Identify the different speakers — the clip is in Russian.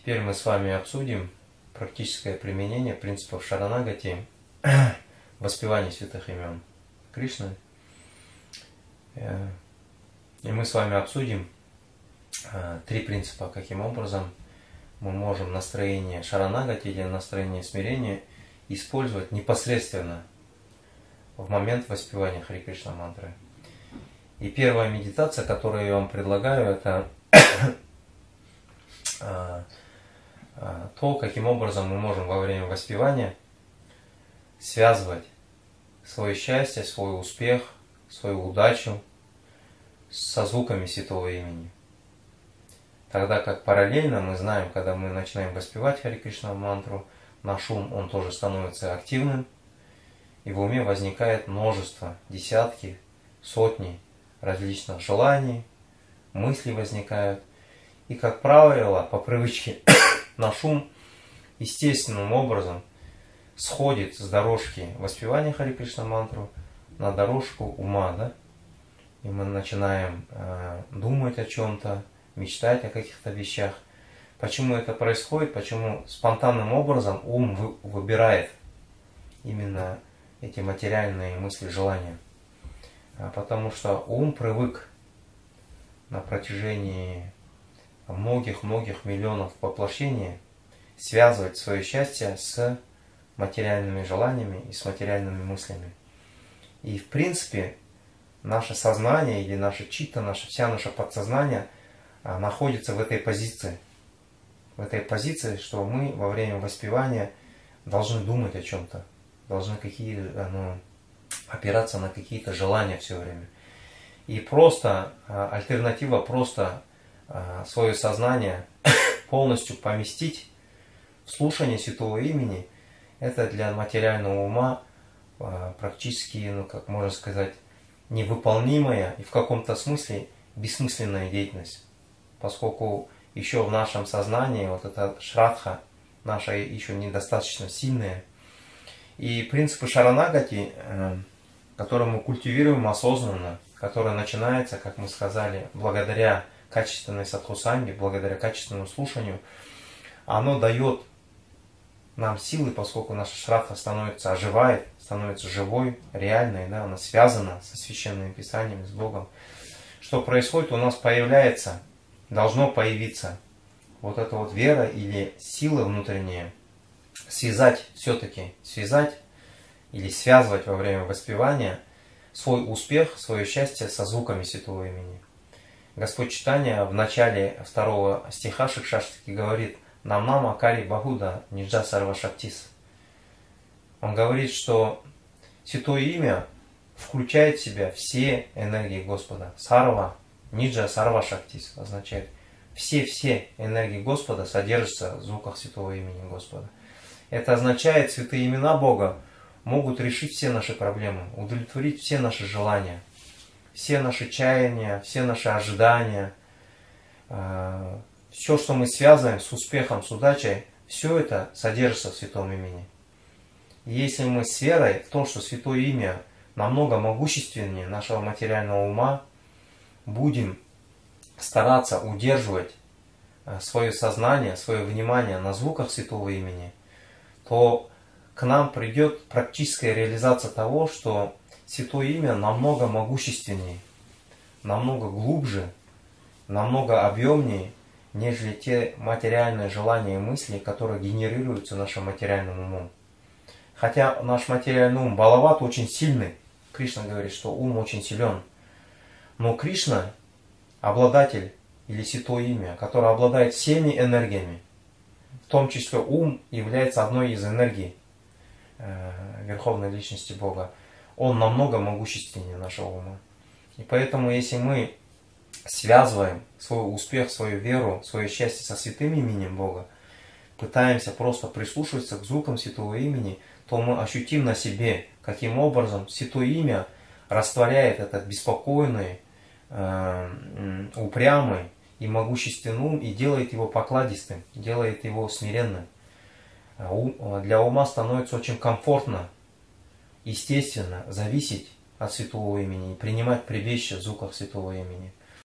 Speaker 1: Теперь мы с вами обсудим практическое применение принципов Шаранагати воспевания святых имен Кришны. Э, и мы с вами обсудим э, три принципа, каким образом мы можем настроение Шаранагати или настроение смирения использовать непосредственно в момент воспевания Хари Кришна мантры. И первая медитация, которую я вам предлагаю, это э, то, каким образом мы можем во время воспевания связывать свое счастье, свой успех, свою удачу со звуками святого имени. Тогда как параллельно мы знаем, когда мы начинаем воспевать Хари Кришна мантру, наш ум, он тоже становится активным, и в уме возникает множество, десятки, сотни различных желаний, мысли возникают. И, как правило, по привычке наш ум естественным образом сходит с дорожки воспевания Хари Кришна мантру на дорожку ума, да? И мы начинаем э, думать о чем-то, мечтать о каких-то вещах. Почему это происходит? Почему спонтанным образом ум вы, выбирает именно эти материальные мысли, желания? А потому что ум привык на протяжении многих-многих миллионов воплощений связывать свое счастье с материальными желаниями и с материальными мыслями. И в принципе наше сознание или наше чита, наше, вся наше подсознание а, находится в этой позиции. В этой позиции, что мы во время воспевания должны думать о чем-то, должны какие, ну, опираться на какие-то желания все время. И просто, а, альтернатива просто свое сознание полностью поместить в слушание святого имени, это для материального ума а, практически, ну как можно сказать, невыполнимая и в каком-то смысле бессмысленная деятельность. Поскольку еще в нашем сознании вот эта шрадха наша еще недостаточно сильная. И принципы шаранагати, э, которые мы культивируем осознанно, которые начинается, как мы сказали, благодаря качественной садхусанге, благодаря качественному слушанию, оно дает нам силы, поскольку наша шрадха становится, оживает, становится живой, реальной, да, она связана со священными писаниями, с Богом. Что происходит? У нас появляется, должно появиться вот эта вот вера или сила внутренняя, связать все-таки, связать или связывать во время воспевания свой успех, свое счастье со звуками Святого Имени. Господь Читания в начале второго стиха Шикшаштаки говорит «Намнам Акари Бахуда Ниджа Сарва Шактис». Он говорит, что Святое Имя включает в себя все энергии Господа. Сарва, Ниджа Сарва Шактис означает все-все энергии Господа содержатся в звуках Святого Имени Господа. Это означает, святые имена Бога могут решить все наши проблемы, удовлетворить все наши желания, все наши чаяния, все наши ожидания, э, все, что мы связываем с успехом, с удачей, все это содержится в святом имени. И если мы с верой в том, что святое имя намного могущественнее нашего материального ума, будем стараться удерживать э, свое сознание, свое внимание на звуках святого имени, то к нам придет практическая реализация того, что Святое Имя намного могущественнее, намного глубже, намного объемнее, нежели те материальные желания и мысли, которые генерируются нашим материальным умом. Хотя наш материальный ум, балават очень сильный. Кришна говорит, что ум очень силен. Но Кришна, обладатель или святое имя, который обладает всеми энергиями, в том числе ум является одной из энергий, Э, Верховной Личности Бога, он намного могущественнее нашего ума. И поэтому, если мы связываем свой успех, свою веру, свое счастье со святым именем Бога, пытаемся просто прислушиваться к звукам святого имени, то мы ощутим на себе, каким образом святое имя растворяет этот беспокойный, э, упрямый и могущественный ум и делает его покладистым, делает его смиренным. А для ума становится очень комфортно, естественно, зависеть от святого имени принимать прибежище в звуках святого имени.